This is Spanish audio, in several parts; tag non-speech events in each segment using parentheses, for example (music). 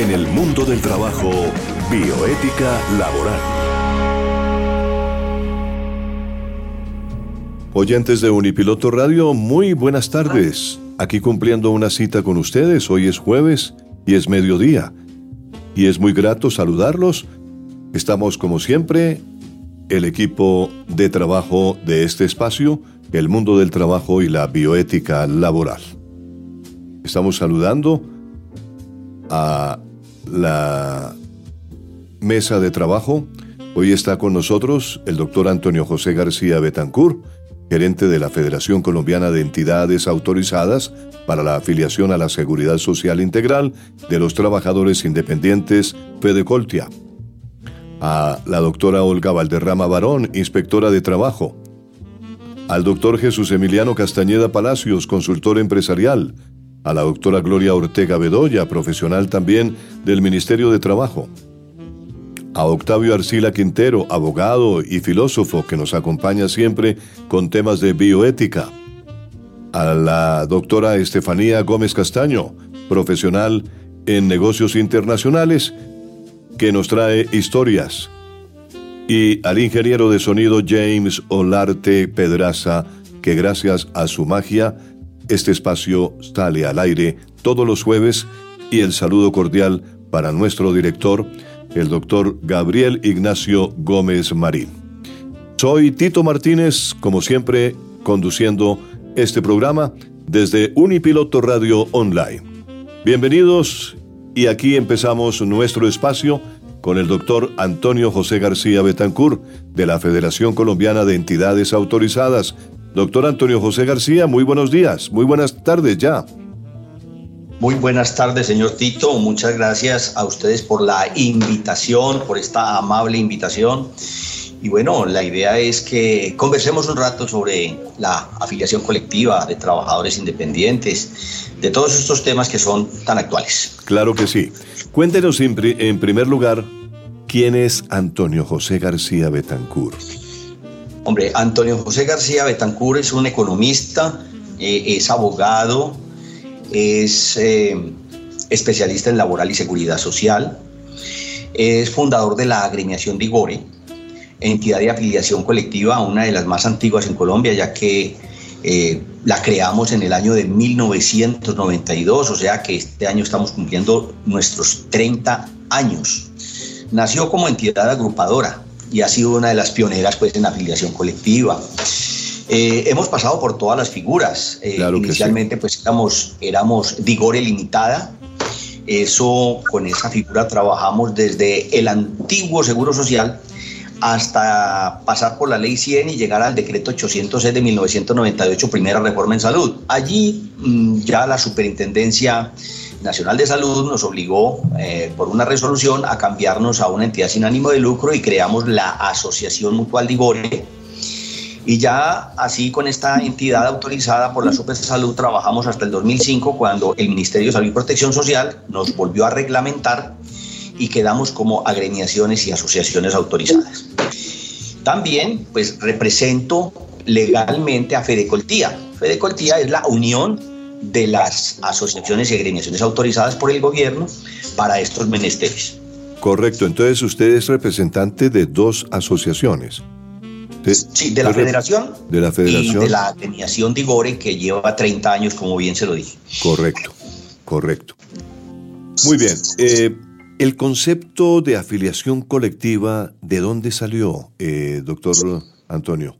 En el mundo del trabajo, bioética laboral. Oyentes de Unipiloto Radio, muy buenas tardes. Aquí cumpliendo una cita con ustedes, hoy es jueves y es mediodía. Y es muy grato saludarlos. Estamos como siempre, el equipo de trabajo de este espacio, el mundo del trabajo y la bioética laboral. Estamos saludando a la mesa de trabajo. Hoy está con nosotros el doctor Antonio José García Betancur, gerente de la Federación Colombiana de Entidades Autorizadas para la afiliación a la Seguridad Social Integral de los Trabajadores Independientes, Fedecoltia. A la doctora Olga Valderrama Barón, inspectora de trabajo. Al doctor Jesús Emiliano Castañeda Palacios, consultor empresarial, a la doctora Gloria Ortega Bedoya, profesional también del Ministerio de Trabajo, a Octavio Arcila Quintero, abogado y filósofo que nos acompaña siempre con temas de bioética, a la doctora Estefanía Gómez Castaño, profesional en negocios internacionales, que nos trae historias, y al ingeniero de sonido James Olarte Pedraza, que gracias a su magia este espacio sale al aire todos los jueves y el saludo cordial para nuestro director, el doctor Gabriel Ignacio Gómez Marín. Soy Tito Martínez, como siempre, conduciendo este programa desde Unipiloto Radio Online. Bienvenidos y aquí empezamos nuestro espacio con el doctor Antonio José García Betancur de la Federación Colombiana de Entidades Autorizadas, Doctor Antonio José García, muy buenos días, muy buenas tardes ya. Muy buenas tardes, señor Tito. Muchas gracias a ustedes por la invitación, por esta amable invitación. Y bueno, la idea es que conversemos un rato sobre la afiliación colectiva de trabajadores independientes, de todos estos temas que son tan actuales. Claro que sí. Cuéntenos en, primer lugar, ¿quién es Antonio José García Betancourt? Hombre, Antonio José García Betancur es un economista, eh, es abogado, es eh, especialista en laboral y seguridad social, es fundador de la agremiación Digore, entidad de afiliación colectiva, una de las más antiguas en Colombia, ya que eh, la creamos en el año de 1992, o sea que este año estamos cumpliendo nuestros 30 años. Nació como entidad agrupadora, y ha sido una de las pioneras pues, en afiliación colectiva. Eh, hemos pasado por todas las figuras. Eh, inicialmente pues éramos, éramos Digore Limitada. Eso, con esa figura trabajamos desde el antiguo Seguro Social hasta pasar por la Ley 100 y llegar al decreto 806 de 1998, primera reforma en salud. Allí mm, ya la superintendencia Nacional de Salud nos obligó eh, por una resolución a cambiarnos a una entidad sin ánimo de lucro y creamos la Asociación Mutual Digore. Y ya así con esta entidad autorizada por la Super Salud trabajamos hasta el 2005 cuando el Ministerio de Salud y Protección Social nos volvió a reglamentar y quedamos como agremiaciones y asociaciones autorizadas. También pues represento legalmente a Fedecoltía. Fedecoltía es la unión de las asociaciones y agremiaciones autorizadas por el gobierno para estos menesteres. Correcto, entonces usted es representante de dos asociaciones. sí, de la federación. De la federación. Y de la agremiación Digore que lleva 30 años, como bien se lo dije. Correcto, correcto. Muy bien. Eh, el concepto de afiliación colectiva, ¿de dónde salió, eh, doctor Antonio?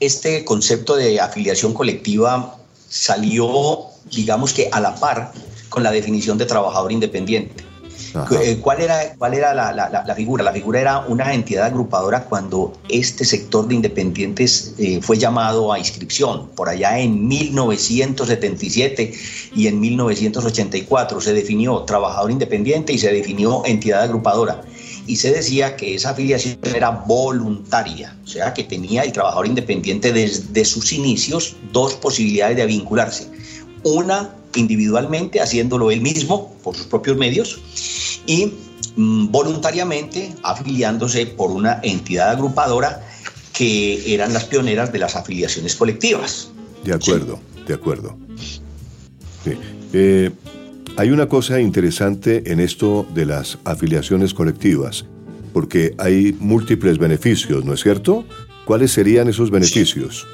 Este concepto de afiliación colectiva salió, digamos que a la par con la definición de trabajador independiente. Eh, ¿Cuál era, cuál era la, figura? La figura era una entidad agrupadora cuando este sector de independientes eh, fue llamado a inscripción. Por allá en 1977 y en 1984 se definió trabajador independiente y se definió entidad agrupadora y se decía que esa afiliación era voluntaria, o sea que tenía el trabajador independiente desde sus inicios dos posibilidades de vincularse. Una individualmente, haciéndolo él mismo por sus propios medios, y mm, voluntariamente afiliándose por una entidad agrupadora que eran las pioneras de las afiliaciones colectivas. De acuerdo, de acuerdo. Eh, hay una cosa interesante en esto de las afiliaciones colectivas, porque hay múltiples beneficios, ¿no es cierto? ¿Cuáles serían esos beneficios?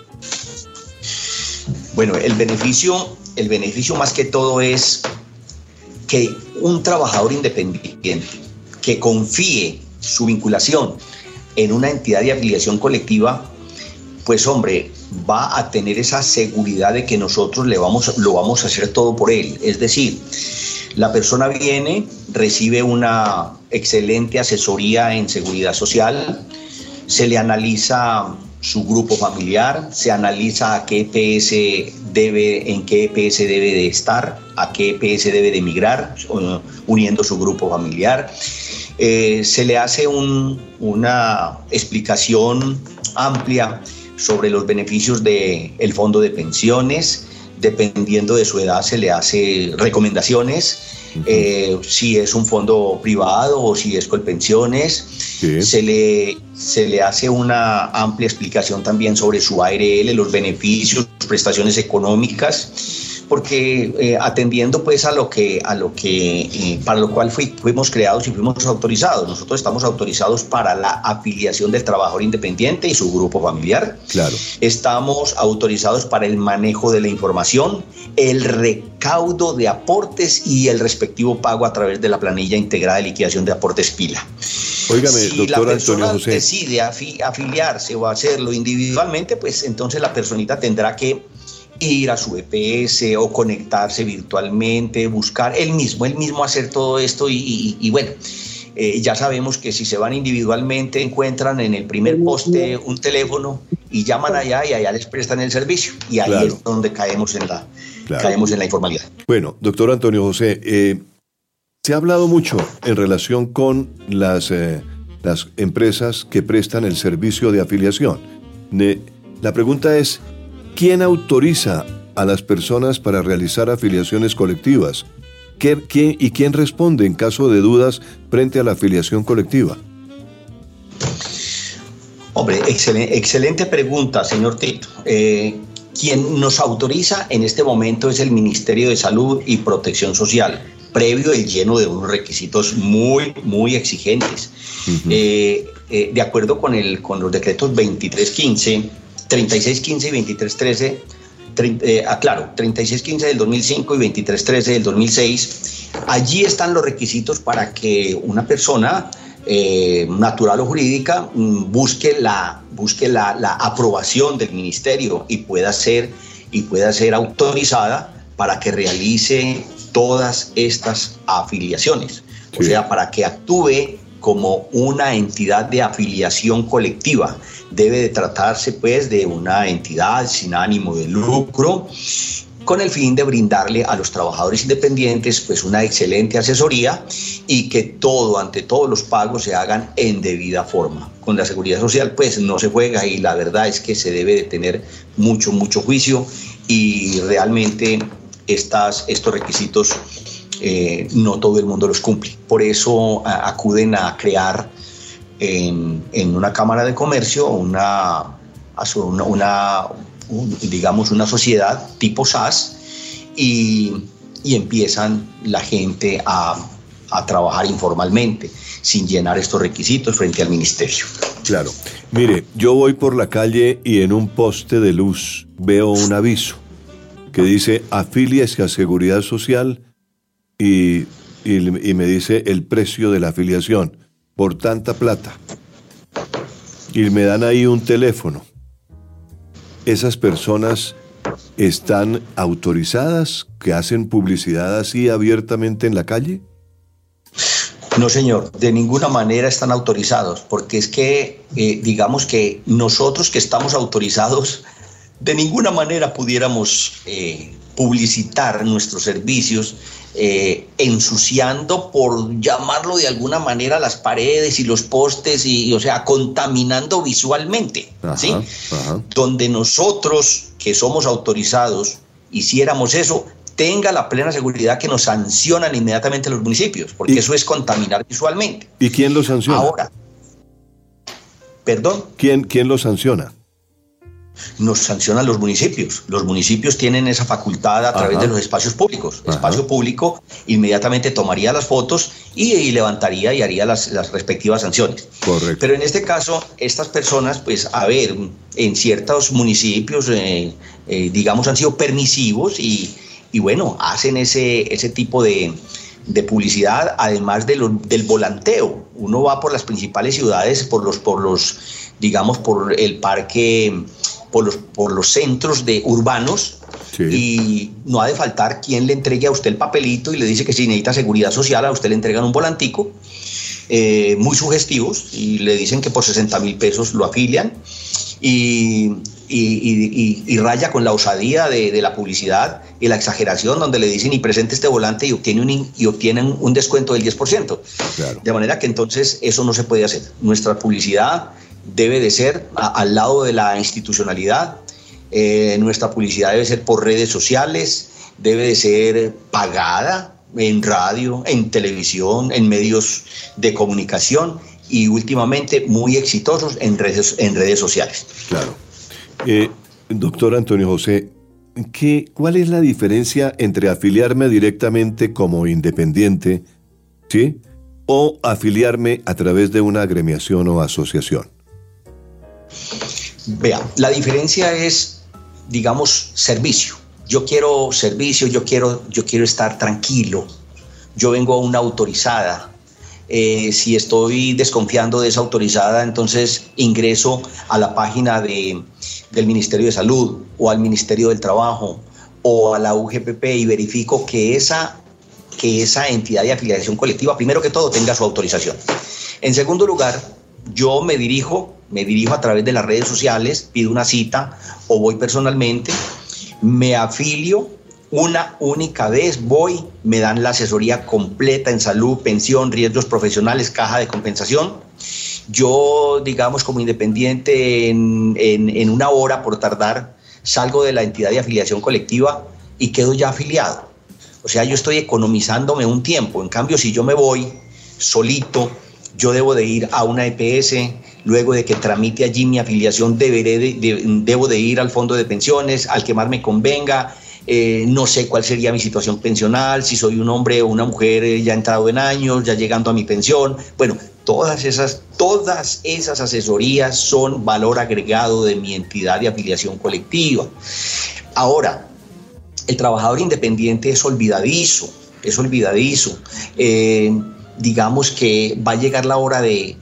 Bueno, el beneficio, el beneficio más que todo es que un trabajador independiente que confíe su vinculación en una entidad de afiliación colectiva, pues hombre, va a tener esa seguridad de que nosotros le vamos, lo vamos a hacer todo por él. Es decir, la persona viene, recibe una excelente asesoría en seguridad social, se le analiza su grupo familiar, se analiza a qué EPS debe, en qué EPS debe de estar, a qué EPS debe de emigrar, uniendo su grupo familiar. Eh, se le hace una explicación amplia sobre los beneficios del el fondo de pensiones, dependiendo de su edad se le hace recomendaciones, eh, si es un fondo privado o si es Colpensiones, se, le, se le hace una amplia explicación también sobre su ARL, los beneficios, prestaciones económicas porque eh, atendiendo pues a lo que, a lo que eh, para lo cual fuimos creados y fuimos autorizados. Nosotros estamos autorizados para la afiliación del trabajador independiente y su grupo familiar. Claro. Estamos autorizados para el manejo de la información, el recaudo de aportes y el respectivo pago a través de la planilla integrada de liquidación de aportes pila. Óigame, si doctor la persona Antonio José. decide afiliarse o hacerlo individualmente, pues entonces la personita tendrá que ir a su EPS o conectarse virtualmente, buscar él mismo, él mismo hacer todo esto y, bueno. Eh, ya sabemos que si se van individualmente encuentran en el primer poste un teléfono y llaman allá y allá les prestan el servicio y ahí es donde caemos en la caemos en la informalidad. Bueno, doctor Antonio José, eh, se ha hablado mucho en relación con las, eh, las empresas que prestan el servicio de afiliación. la pregunta es, ¿Quién autoriza a las personas para realizar afiliaciones colectivas? ¿Y quién responde en caso de dudas frente a la afiliación colectiva? Hombre, excelente, pregunta, señor Tito. Eh, quien nos autoriza en este momento es el Ministerio de Salud y Protección Social, previo el lleno de unos requisitos muy, muy exigentes. Eh, eh, de acuerdo con, el, con los decretos 2315 3615 y 2313, eh, ah, claro, 3615 del 2005 y 2313 del 2006. Allí están los requisitos para que una persona eh, natural o jurídica mm, busque, la, busque la, aprobación del ministerio y pueda ser, y pueda ser autorizada para que realice todas estas afiliaciones. O sea, para que actúe como una entidad de afiliación colectiva debe de tratarse pues de una entidad sin ánimo de lucro con el fin de brindarle a los trabajadores independientes pues una excelente asesoría y que todo, ante todos los pagos se hagan en debida forma. Con la seguridad social pues no se juega y la verdad es que se debe de tener mucho, mucho juicio y realmente estas, estos requisitos eh, no todo el mundo los cumple. Por eso acuden a crear en, una cámara de comercio, una, digamos, una sociedad tipo SAS y, empiezan la gente a, a trabajar informalmente, sin llenar estos requisitos frente al ministerio. Claro. Mire, yo voy por la calle y en un poste de luz veo un aviso que dice afíliese a Seguridad Social y, y, me dice el precio de la afiliación por tanta plata y me dan ahí un teléfono, ¿esas personas están autorizadas que hacen publicidad así abiertamente en la calle? No, señor, de ninguna manera están autorizados, porque es que, eh, digamos que nosotros que estamos autorizados, de ninguna manera pudiéramos eh, publicitar nuestros servicios eh, ensuciando, por llamarlo de alguna manera, las paredes y los postes, y, o sea, contaminando visualmente, ¿sí? Donde nosotros, que somos autorizados, hiciéramos eso, tenga la plena seguridad que nos sancionan inmediatamente los municipios, porque eso es contaminar visualmente. ¿Y quién lo sanciona? Ahora, perdón. ¿Quién, quién lo sanciona? Nos sancionan los municipios. Los municipios tienen esa facultad a través de los espacios públicos. Espacio público inmediatamente tomaría las fotos y, levantaría y haría las, respectivas sanciones. Correcto. Pero en este caso, estas personas, pues, a ver, en ciertos municipios, eh, eh, digamos, han sido permisivos y, bueno, hacen ese, ese tipo de, publicidad, además de del volanteo. Uno va por las principales ciudades, por los, por los, digamos, por el parque por los, por los centros de urbanos y no ha de faltar quien le entregue a usted el papelito y le dice que si necesita seguridad social, a usted le entregan un volantico eh, muy sugestivos y le dicen que por 60 mil pesos lo afilian y, y, raya con la osadía de, la publicidad y la exageración donde le dicen y presente este volante y, obtiene un, y obtienen un descuento del 10%. De manera que entonces eso no se puede hacer. Nuestra publicidad debe de ser al lado de la institucionalidad. Eh, nuestra publicidad debe ser por redes sociales, debe de ser pagada en radio, en televisión, en medios de comunicación y últimamente muy exitosos en redes, en redes sociales. Claro. Eh, doctor Antonio José, ¿qué, ¿cuál es la diferencia entre afiliarme directamente como independiente ¿sí? o afiliarme a través de una agremiación o asociación? Vea, la diferencia es, digamos, servicio. Yo quiero servicio, yo quiero, yo quiero estar tranquilo. Yo vengo a una autorizada. Eh, si estoy desconfiando de esa autorizada, entonces ingreso a la página de, del Ministerio de Salud o al Ministerio del Trabajo o a la UGPP y verifico que esa, que esa entidad de afiliación colectiva, primero que todo, tenga su autorización. En segundo lugar, yo me dirijo me dirijo a través de las redes sociales, pido una cita o voy personalmente, me afilio una única vez, voy, me dan la asesoría completa en salud, pensión, riesgos profesionales, caja de compensación. Yo, digamos, como independiente en, en una hora por tardar, salgo de la entidad de afiliación colectiva y quedo ya afiliado. O sea, yo estoy economizándome un tiempo. En cambio, si yo me voy solito, yo debo de ir a una EPS, luego de que tramite allí mi afiliación, debo de ir al fondo de pensiones, al que más me convenga, eh, no sé cuál sería mi situación pensional, si soy un hombre o una mujer eh, ya entrado en años, ya llegando a mi pensión. Bueno, todas esas, todas esas asesorías son valor agregado de mi entidad de afiliación colectiva. Ahora, el trabajador independiente es olvidadizo, es olvidadizo. Eh, digamos que va a llegar la hora de,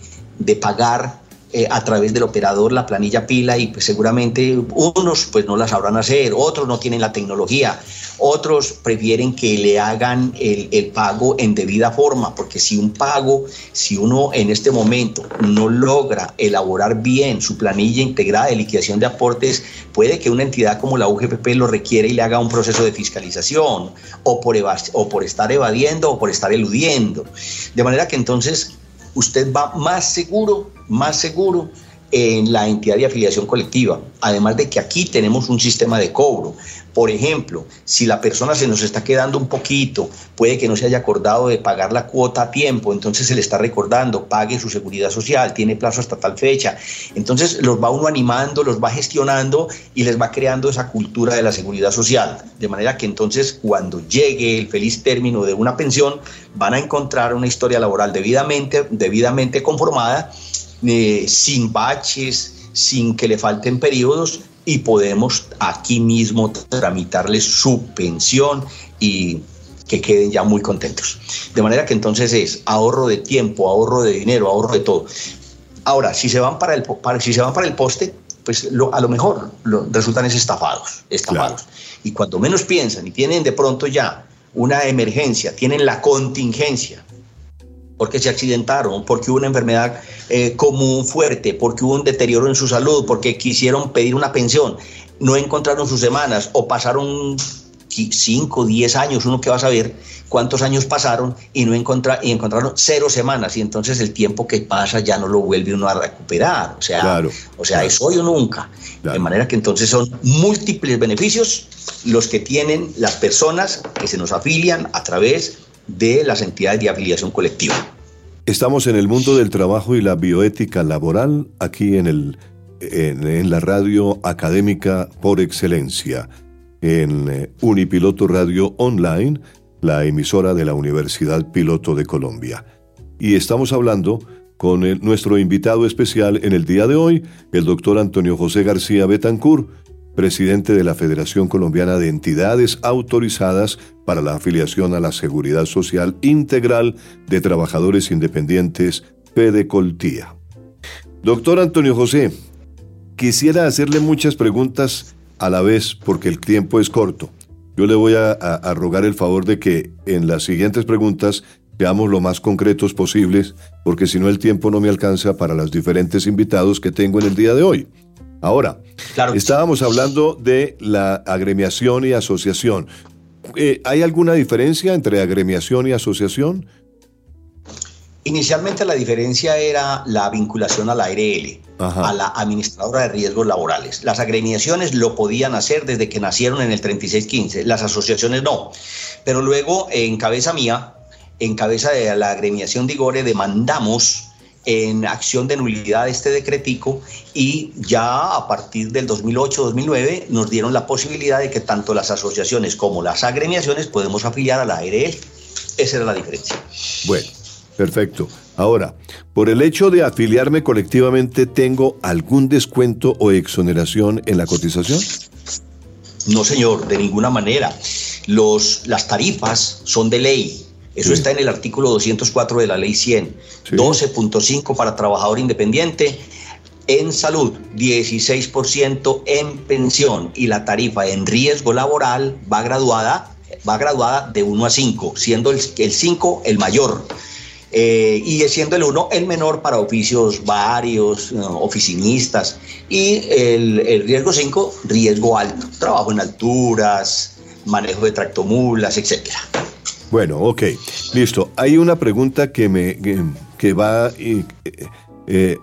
pagar eh, a través del operador la planilla pila y pues seguramente unos pues no la sabrán hacer, otros no tienen la tecnología, otros prefieren que le hagan el, el, pago en debida forma, porque si un pago, si uno en este momento no logra elaborar bien su planilla integrada de liquidación de aportes, puede que una entidad como la UGPP lo requiera y le haga un proceso de fiscalización o por, o por estar evadiendo o por estar eludiendo. De manera que entonces usted va más seguro, más seguro en la entidad de afiliación colectiva. Además de que aquí tenemos un sistema de cobro. Por ejemplo, si la persona se nos está quedando un poquito, puede que no se haya acordado de pagar la cuota a tiempo, entonces se le está recordando, pague su seguridad social, tiene plazo hasta tal fecha. Entonces los va uno animando, los va gestionando y les va creando esa cultura de la seguridad social. De manera que entonces cuando llegue el feliz término de una pensión, van a encontrar una historia laboral debidamente, debidamente conformada, eh, sin baches, sin que le falten periodos y podemos aquí mismo tramitarles su pensión y que queden ya muy contentos. De manera que entonces es ahorro de tiempo, ahorro de dinero, ahorro de todo. Ahora, si se van para el, si se van para el poste, pues a lo mejor resultan es estafados, estafados. Y cuando menos piensan y tienen de pronto ya una emergencia, tienen la contingencia porque se accidentaron, porque hubo una enfermedad eh, común fuerte, porque hubo un deterioro en su salud, porque quisieron pedir una pensión, no encontraron sus semanas o pasaron 5, 10 años, uno que va a saber cuántos años pasaron y no encontra, y encontraron cero semanas y entonces el tiempo que pasa ya no lo vuelve uno a recuperar, o sea, o sea es hoy o nunca. De manera que entonces son múltiples beneficios los que tienen las personas que se nos afilian a través de las entidades de afiliación colectiva. Estamos en el mundo del trabajo y la bioética laboral, aquí en el en, la radio académica por excelencia, en eh, Unipiloto Radio Online, la emisora de la Universidad Piloto de Colombia. Y estamos hablando con nuestro invitado especial en el día de hoy, el doctor Antonio José García Betancourt, presidente de la Federación Colombiana de Entidades Autorizadas para la Afiliación a la Seguridad Social Integral de Trabajadores Independientes, Coltía. Doctor Antonio José, quisiera hacerle muchas preguntas a la vez porque el tiempo es corto. Yo le voy a, a rogar el favor de que en las siguientes preguntas seamos lo más concretos posibles, porque si no el tiempo no me alcanza para los diferentes invitados que tengo en el día de hoy. Ahora, estábamos hablando de la agremiación y asociación. Eh, ¿Hay alguna diferencia entre agremiación y asociación? Inicialmente la diferencia era la vinculación a la ARL, a la administradora de riesgos laborales. Las agremiaciones lo podían hacer desde que nacieron en el 3615, las asociaciones no. Pero luego, en cabeza mía, en cabeza de la agremiación de Igore, demandamos en acción de nulidad este decretico y ya a partir del 2008-2009 nos dieron la posibilidad de que tanto las asociaciones como las agremiaciones podemos afiliar a la ARL. Esa era la diferencia. Bueno, perfecto. Ahora, por el hecho de afiliarme colectivamente, ¿tengo algún descuento o exoneración en la cotización? No, señor, de ninguna manera. Los, las tarifas son de ley eso está en el artículo 204 de la ley 100. 12.5 para trabajador independiente. En salud, 16% en pensión y la tarifa en riesgo laboral va graduada, va graduada de 1 a 5, siendo el, 5 el mayor. Eh, y siendo el 1 el menor para oficios varios, oficinistas. Y el, el riesgo 5, riesgo alto, trabajo en alturas, manejo de tractomulas, etcétera. Bueno, ok, listo. Hay una pregunta que me que, va eh, eh,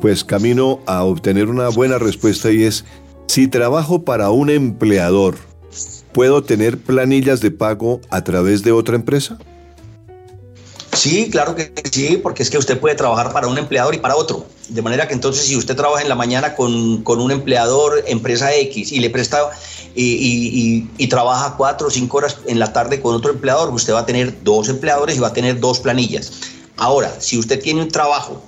pues camino a obtener una buena respuesta y es si trabajo para un empleador, ¿puedo tener planillas de pago a través de otra empresa? Sí, claro que sí, porque es que usted puede trabajar para un empleador y para otro. De manera que entonces si usted trabaja en la mañana con, con un empleador, empresa X, y le presta y, trabaja cuatro o cinco horas en la tarde con otro empleador, usted va a tener dos empleadores y va a tener dos planillas. Ahora, si usted tiene un trabajo,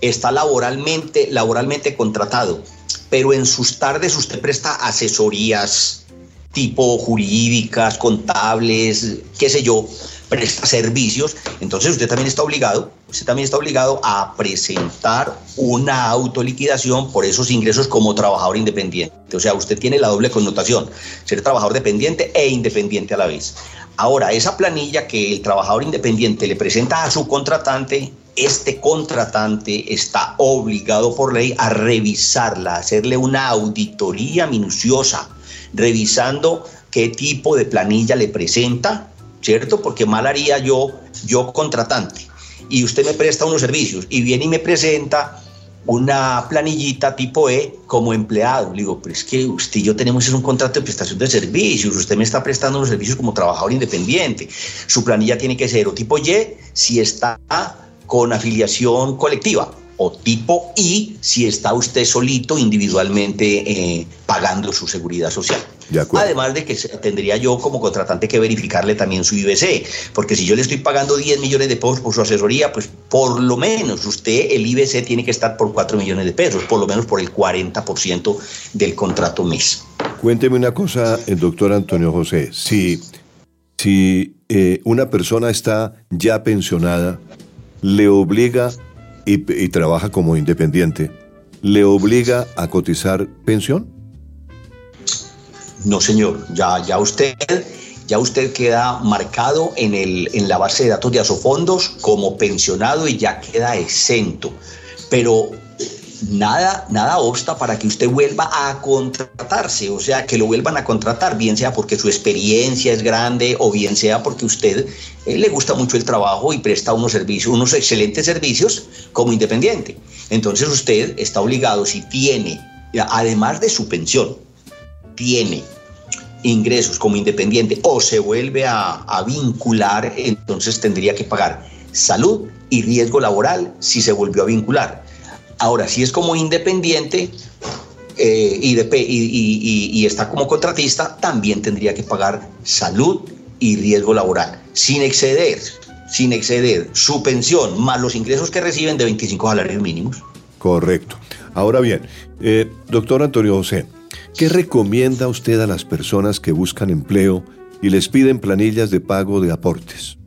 está laboralmente, laboralmente contratado, pero en sus tardes usted presta asesorías tipo jurídicas, contables, qué sé yo, presta servicios, entonces usted también está obligado, usted también está obligado a presentar una autoliquidación por esos ingresos como trabajador independiente. O sea, usted tiene la doble connotación, ser trabajador dependiente e independiente a la vez. Ahora, esa planilla que el trabajador independiente le presenta a su contratante, este contratante está obligado por ley a revisarla, a hacerle una auditoría minuciosa, revisando qué tipo de planilla le presenta, ¿cierto? Porque mal haría yo, yo contratante, y usted me presta unos servicios y viene y me presenta una planillita tipo E como empleado. Le digo, pero es que usted y yo tenemos un contrato de prestación de servicios, usted me está prestando unos servicios como trabajador independiente. Su planilla tiene que ser o tipo Y si está con afiliación colectiva o tipo I si está usted solito individualmente eh, pagando su seguridad social. Además de que tendría yo como contratante que verificarle también su IBC, porque si yo le estoy pagando 10 millones de pesos por su asesoría, pues por lo menos usted, el IBC tiene que estar por 4 millones de pesos, por lo menos por el 40% del contrato mes. Cuénteme una cosa, el doctor Antonio José, si, si eh, una persona está ya pensionada, le obliga y trabaja como independiente, ¿le obliga a cotizar pensión? No, señor, ya, ya usted ya usted queda marcado en, el, en la base de datos de Asofondos como pensionado y ya queda exento. Pero nada, nada obsta para que usted vuelva a contratarse, o sea, que lo vuelvan a contratar, bien sea porque su experiencia es grande o bien sea porque usted eh, le gusta mucho el trabajo y presta unos servicios, unos excelentes servicios como independiente. Entonces usted está obligado, si tiene, además de su pensión, tiene ingresos como independiente o se vuelve a, vincular, entonces tendría que pagar salud y riesgo laboral si se volvió a vincular. Ahora, si es como independiente eh, y, está como contratista, también tendría que pagar salud y riesgo laboral, sin exceder, sin exceder su pensión más los ingresos que reciben de 25 salarios mínimos. Correcto. Ahora bien, eh, doctor Antonio José, ¿qué recomienda usted a las personas que buscan empleo y les piden planillas de pago de aportes?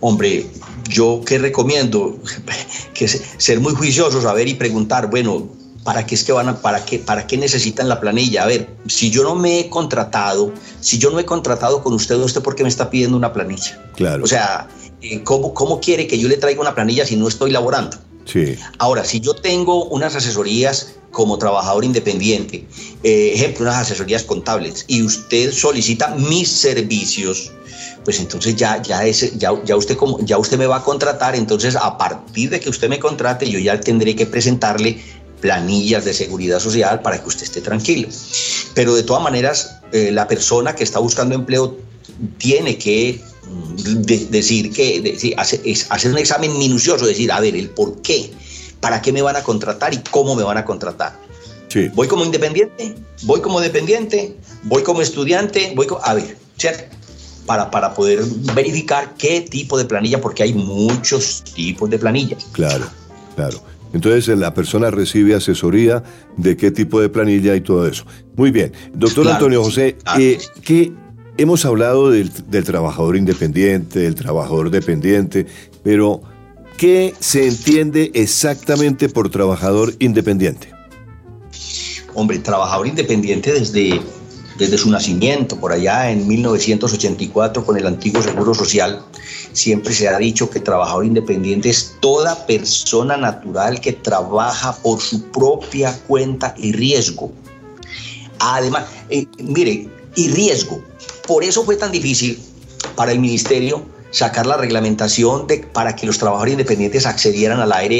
Hombre, yo qué recomiendo (laughs) que ser muy juiciosos, a ver y preguntar, bueno, ¿para qué es que van a, para qué, para qué necesitan la planilla? A ver, si yo no me he contratado, si yo no he contratado con usted, ¿usted por qué me está pidiendo una planilla? Claro. O sea, eh, ¿cómo, ¿cómo quiere que yo le traiga una planilla si no estoy laborando? Sí. Ahora, si yo tengo unas asesorías como trabajador independiente, eh, ejemplo, unas asesorías contables, y usted solicita mis servicios, pues entonces ya, ya, ese, ya, ya, usted como, ya usted me va a contratar, entonces a partir de que usted me contrate, yo ya tendré que presentarle planillas de seguridad social para que usted esté tranquilo. Pero de todas maneras, eh, la persona que está buscando empleo tiene que mm, decir que hacer un examen minucioso, decir, a ver, el por qué, para qué me van a contratar y cómo me van a contratar. Sí. Voy como independiente, voy como dependiente, voy como estudiante, voy como, a ver, ¿cierto? Para, para poder verificar qué tipo de planilla, porque hay muchos tipos de planillas. Claro, claro. Entonces la persona recibe asesoría de qué tipo de planilla y todo eso. Muy bien. Doctor Antonio José, eh, ¿qué hemos hablado del, trabajador independiente, del trabajador dependiente, pero ¿qué se entiende exactamente por trabajador independiente? Hombre, trabajador independiente desde, desde su nacimiento, por allá en 1984 con el antiguo Seguro Social, Siempre se ha dicho que trabajador independiente es toda persona natural que trabaja por su propia cuenta y riesgo. Además, eh, mire, y riesgo. Por eso fue tan difícil para el ministerio sacar la reglamentación de, para que los trabajadores independientes accedieran al ARL.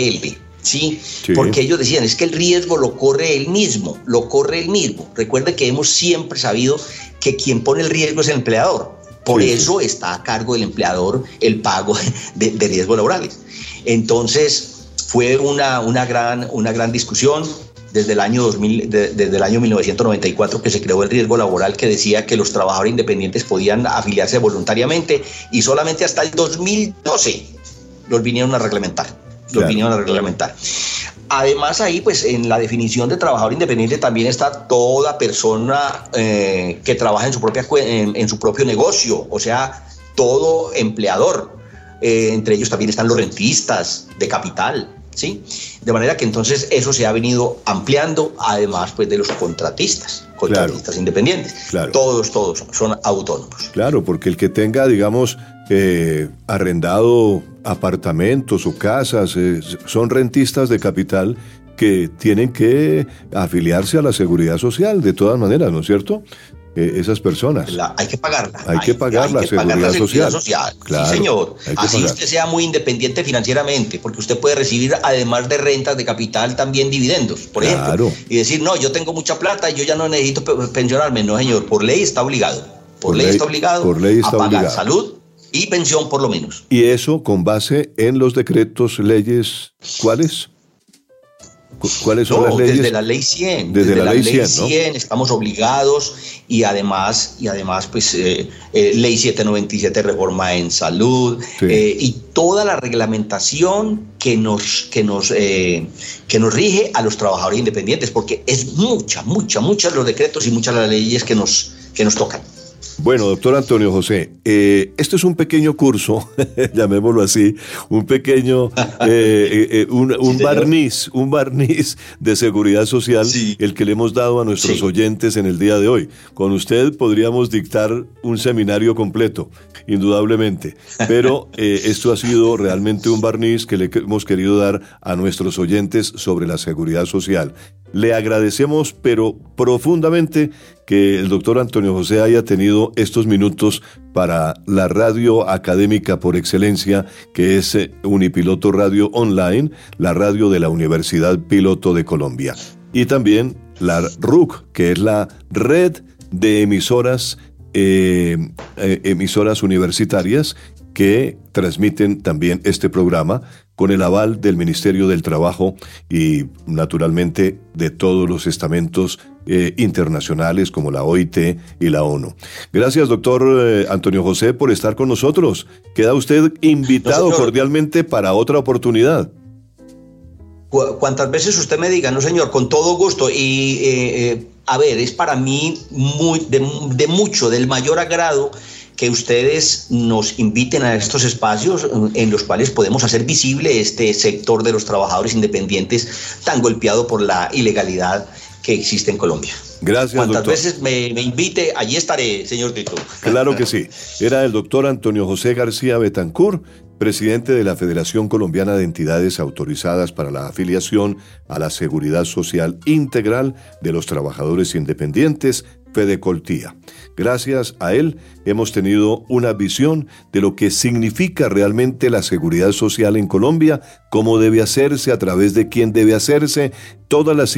¿sí? ¿sí? Porque ellos decían, es que el riesgo lo corre él mismo, lo corre él mismo. Recuerde que hemos siempre sabido que quien pone el riesgo es el empleador. Por eso está a cargo del empleador el pago (laughs) de, riesgos laborales. Entonces, fue una, una, gran, una gran discusión desde el, año 2000, desde el año 1994 que se creó el riesgo laboral que decía que los trabajadores independientes podían afiliarse voluntariamente y solamente hasta el 2012 los vinieron a reglamentar. Los vinieron a. Además ahí, pues en la definición de trabajador independiente también está toda persona eh, que trabaja en su, propia, en, su propio negocio, o sea, todo empleador. Eh, entre ellos también están los rentistas de capital, ¿sí? De manera que entonces eso se ha venido ampliando, además pues de los contratistas, contratistas independientes. Todos, todos son autónomos. Claro, porque el que tenga, digamos, eh, arrendado apartamentos o casas, eh, son rentistas de capital que tienen que afiliarse a la seguridad social de todas maneras, ¿no es cierto? Eh, esas personas. hay que pagarla. Hay, que pagar, la, seguridad social. sí, señor. Así usted sea muy independiente financieramente, porque usted puede recibir, además de rentas de capital, también dividendos, por ejemplo. Y decir, no, yo tengo mucha plata y yo ya no necesito pensionarme. No, señor, por ley está obligado. Por, ley, está obligado por ley está a pagar salud, y pensión por lo menos. ¿Y eso con base en los decretos, leyes, cuáles? ¿Cuáles son las leyes? Desde la ley 100. Desde, la, ley 100, estamos obligados y además, y además pues eh, eh, ley 797 reforma en salud eh, y toda la reglamentación que nos, que, nos, que nos rige a los trabajadores independientes, porque es mucha, mucha, muchas los decretos y muchas las leyes que nos, que nos tocan. Bueno, doctor Antonio José, eh, esto es un pequeño curso, (laughs) llamémoslo así, un pequeño, (laughs) eh, eh, un, barniz, un barniz de seguridad social, el que le hemos dado a nuestros oyentes en el día de hoy. Con usted podríamos dictar un seminario completo, indudablemente, (laughs) pero esto ha sido realmente un barniz que le hemos querido dar a nuestros oyentes sobre la seguridad social. Le agradecemos, pero profundamente, que el doctor Antonio José haya tenido estos minutos para la radio académica por excelencia, que es eh, Unipiloto Radio Online, la radio de la Universidad Piloto de Colombia. Y también la RUC, que es la red de emisoras eh, eh, emisoras universitarias que transmiten también este programa con el aval del Ministerio del Trabajo y naturalmente de todos los estamentos eh, internacionales como la OIT y la ONU. Gracias, doctor eh, Antonio José, por estar con nosotros. Queda usted invitado cordialmente para otra oportunidad. Cuantas veces usted me diga, no señor, con todo gusto. Y eh, a ver, es para mí muy, de mucho, del mayor agrado que ustedes nos inviten a estos espacios en los cuales podemos hacer visible este sector de los trabajadores independientes tan golpeado por la ilegalidad que existe en Colombia. Gracias. Cuantas veces me, invite, allí estaré, señor Tito. Claro que sí. Era el doctor Antonio José García Betancur, presidente de la Federación Colombiana de Entidades Autorizadas para la Afiliación a la Seguridad Social Integral de los Trabajadores Independientes, Fede Coltía. Gracias a él hemos tenido una visión de lo que significa realmente la seguridad social en Colombia, cómo debe hacerse, a través de quién debe hacerse, todas las,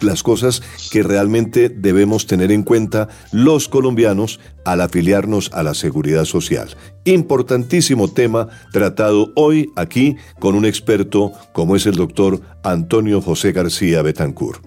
las cosas que realmente debemos tener en cuenta los colombianos al afiliarnos a la seguridad social. Importantísimo tema tratado hoy aquí con un experto como es el doctor Antonio José García Betancur.